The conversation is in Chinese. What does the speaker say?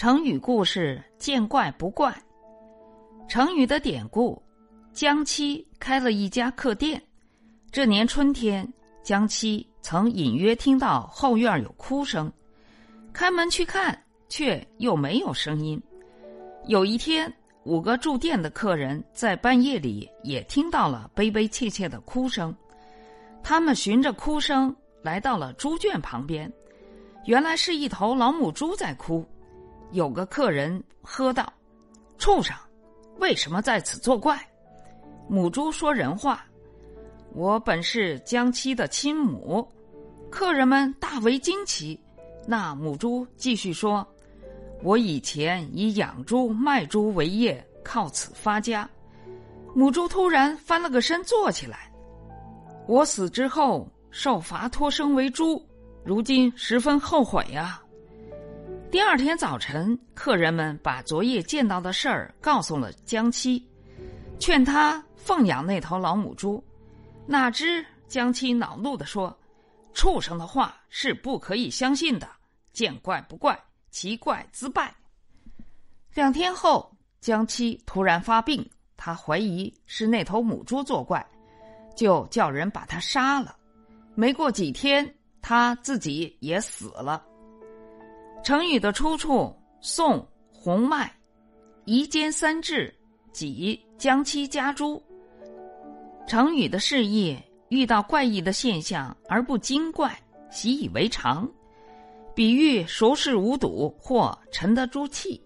成语故事见怪不怪。成语的典故：江七开了一家客店。这年春天，江七曾隐约听到后院有哭声，开门去看，却又没有声音。有一天，五个住店的客人在半夜里也听到了悲悲切切的哭声，他们循着哭声来到了猪圈旁边，原来是一头老母猪在哭。有个客人喝道：“畜生，为什么在此作怪？”母猪说人话：“我本是江七的亲母。”客人们大为惊奇。那母猪继续说：“我以前以养猪卖猪为业，靠此发家。”母猪突然翻了个身坐起来：“我死之后受罚托生为猪，如今十分后悔呀。”第二天早晨，客人们把昨夜见到的事儿告诉了江七，劝他奉养那头老母猪。哪知江七恼怒地说：“畜生的话是不可以相信的，见怪不怪，奇怪自败。”两天后，江七突然发病，他怀疑是那头母猪作怪，就叫人把他杀了。没过几天，他自己也死了。成语的出处：宋洪迈，《夷坚三志》己将妻家诸。成语的释义：遇到怪异的现象而不惊怪，习以为常，比喻熟视无睹或沉得住气。